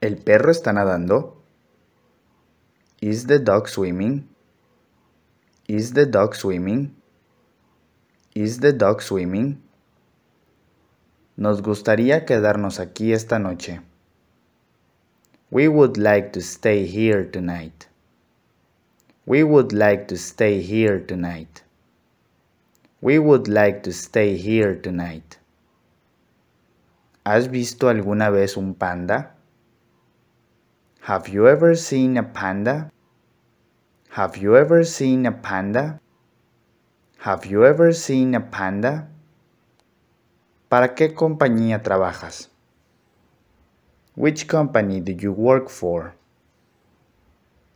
¿El perro está nadando? Is the dog swimming? Is the dog swimming? Is the dog swimming? Nos gustaría quedarnos aquí esta noche. We would like to stay here tonight. We would like to stay here tonight. We would like to stay here tonight. ¿Has visto alguna vez un panda? Have you ever seen a panda? Have you ever seen a panda? Have you ever seen a panda? ¿Para qué compañía trabajas? Which company do you work for?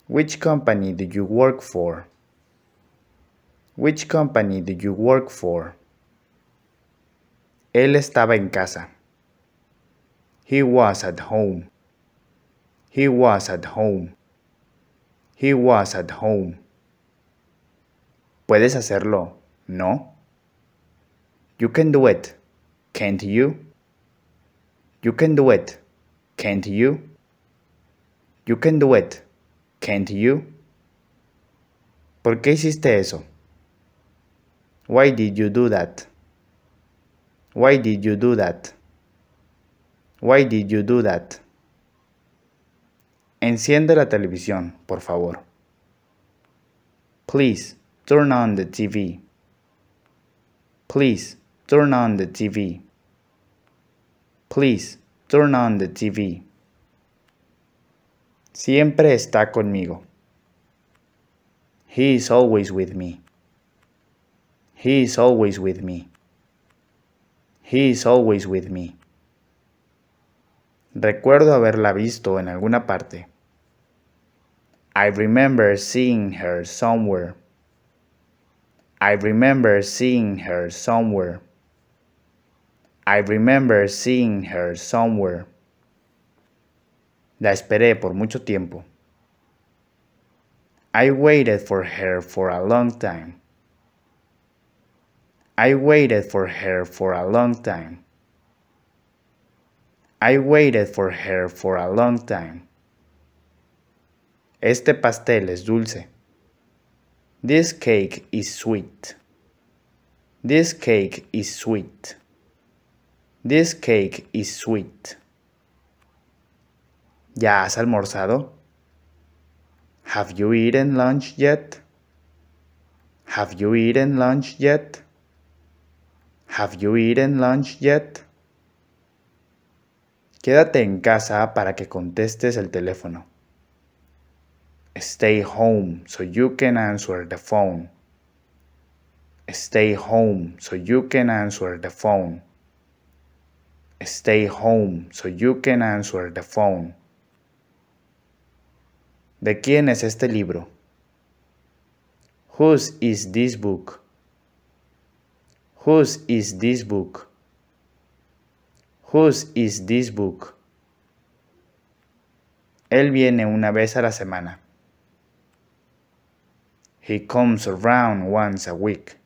Which company do you work for? Which company do you work for? Él estaba en casa. He was at home. He was at home. He was at home. ¿Puedes hacerlo? No. You can do it. Can't you? You can do it. Can't you? You can do it. Can't you? ¿Por qué hiciste eso? Why did you do that? Why did you do that? Why did you do that? Enciende la televisión, por favor. Please turn on the TV. Please turn on the TV. Please turn on the TV. Siempre está conmigo. He is always with me. He is always with me. He is always with me. Recuerdo haberla visto en alguna parte. I remember seeing her somewhere. I remember seeing her somewhere. I remember seeing her somewhere. La esperé por mucho tiempo. I waited for her for a long time. I waited for her for a long time. I waited for her for a long time. Este pastel es dulce. This cake is sweet. This cake is sweet. This cake is sweet. ¿Ya has almorzado? Have you eaten lunch yet? Have you eaten lunch yet? Have you eaten lunch yet? Quédate en casa para que contestes el teléfono. Stay home so you can answer the phone. Stay home so you can answer the phone. Stay home so you can answer the phone. ¿De quién es este libro? Whose is this book? Whose is this book? Whose is this book? Él viene una vez a la semana. He comes around once a week.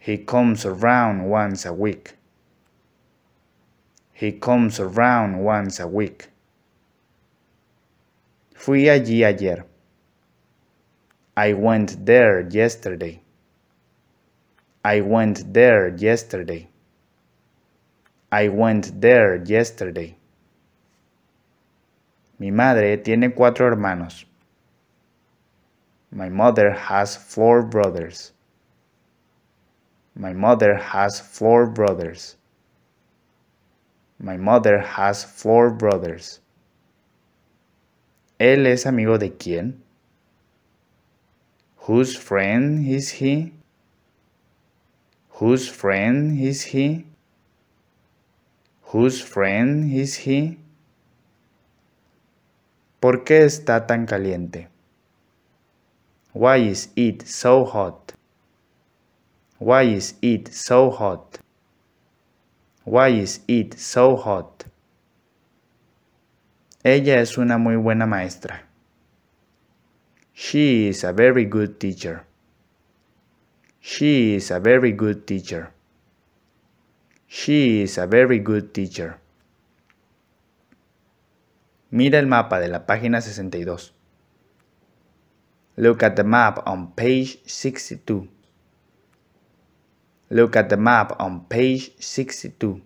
He comes around once a week. He comes around once a week. Fui allí ayer. I went there yesterday. I went there yesterday. I went there yesterday. Mi madre tiene cuatro hermanos. My mother has four brothers. My mother has four brothers. My mother has four brothers. ¿Él es amigo de quién? Whose friend is he? Whose friend is he? Whose friend is he? ¿Por qué está tan caliente? Why is it so hot? Why is it so hot? Why is it so hot? Ella es una muy buena maestra. She is a very good teacher. She is a very good teacher. She is a very good teacher. Mira el mapa de la página 62. Look at the map on page 62. Look at the map on page 62.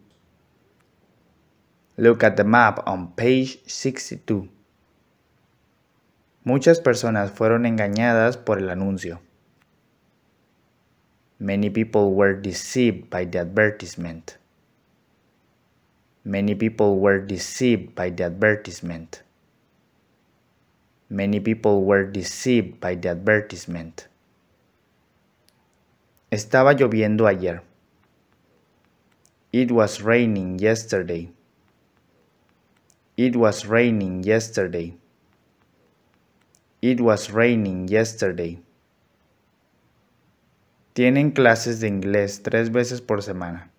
Look at the map on page 62. Muchas personas fueron engañadas por el anuncio. Many people were deceived by the advertisement. Many people were deceived by the advertisement. Many people were deceived by the advertisement. Estaba lloviendo ayer. It was raining yesterday. It was raining yesterday. It was raining yesterday. Tienen clases de inglés tres veces por semana.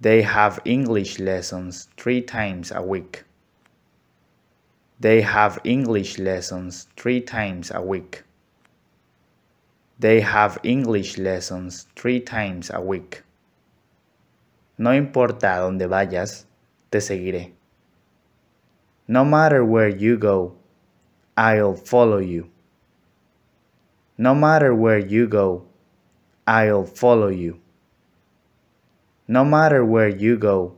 They have English lessons three times a week. They have English lessons three times a week. They have English lessons three times a week. No importa dónde vayas, te seguiré. No matter where you go, I'll follow you. No matter where you go, I'll follow you. No matter where you go,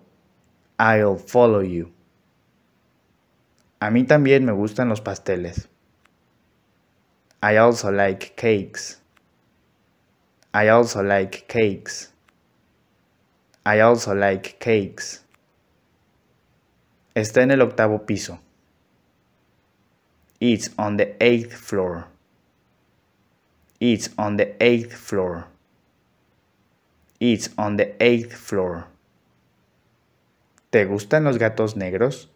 I'll follow you. A mí también me gustan los pasteles. I also like cakes. I also like cakes. I also like cakes. Está en el octavo piso. It's on the eighth floor. It's on the eighth floor. It's on the eighth floor. ¿Te gustan los gatos negros?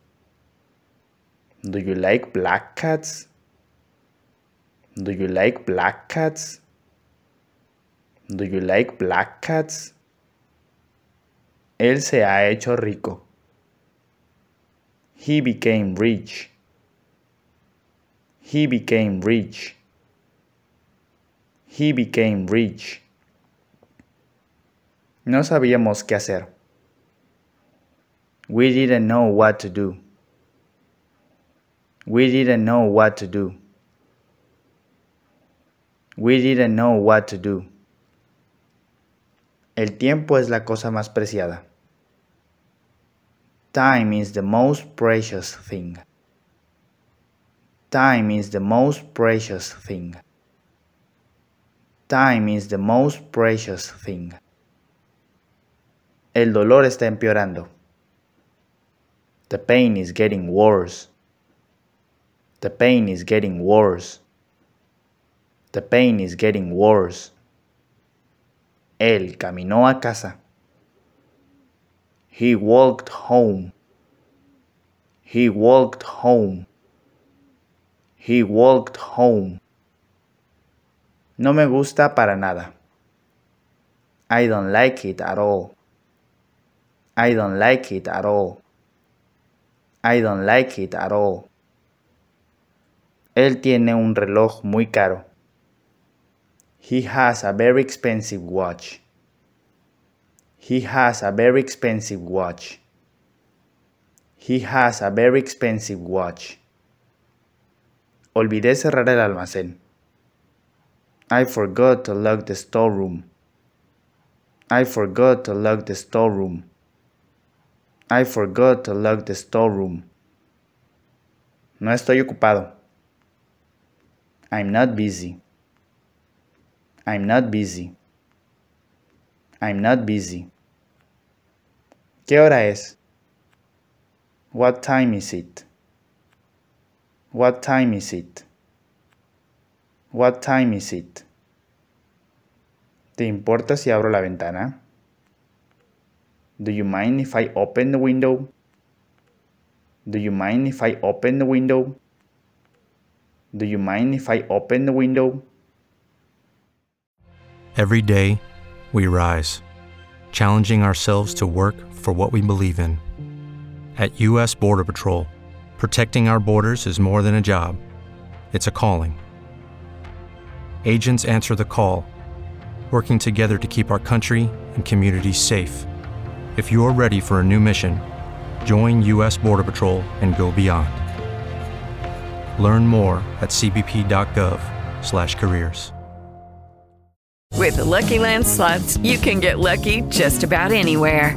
Do you like black cats? Do you like black cats? Do you like black cats? Él se ha hecho rico. He became rich. He became rich. He became rich. No sabíamos qué hacer. We didn't know what to do. We didn't know what to do. We didn't know what to do. El tiempo es la cosa más preciada. Time is the most precious thing. Time is the most precious thing. Time is the most precious thing. El dolor está empeorando. The pain is getting worse. The pain is getting worse. The pain is getting worse. Él caminó a casa. He walked home. He walked home. He walked home. No me gusta para nada. I don't like it at all. I don't like it at all. I don't like it at all. Él tiene un reloj muy caro. He has a very expensive watch. He has a very expensive watch. He has a very expensive watch. Olvidé cerrar el almacén. I forgot to lock the storeroom. I forgot to lock the storeroom. I forgot to lock the storeroom. No estoy ocupado. I'm not busy. I'm not busy. I'm not busy. ¿Qué hora es? What time is it? What time is it? What time is it? ¿Te importa si abro la ventana? Do you mind if I open the window? Do you mind if I open the window? Do you mind if I open the window? Every day, we rise, challenging ourselves to work for what we believe in. At U.S. Border Patrol, protecting our borders is more than a job, it's a calling. Agents answer the call, working together to keep our country and communities safe. If you're ready for a new mission, join U.S. Border Patrol and go beyond. Learn more at cbp.gov/careers. With the Lucky Land slots, you can get lucky just about anywhere.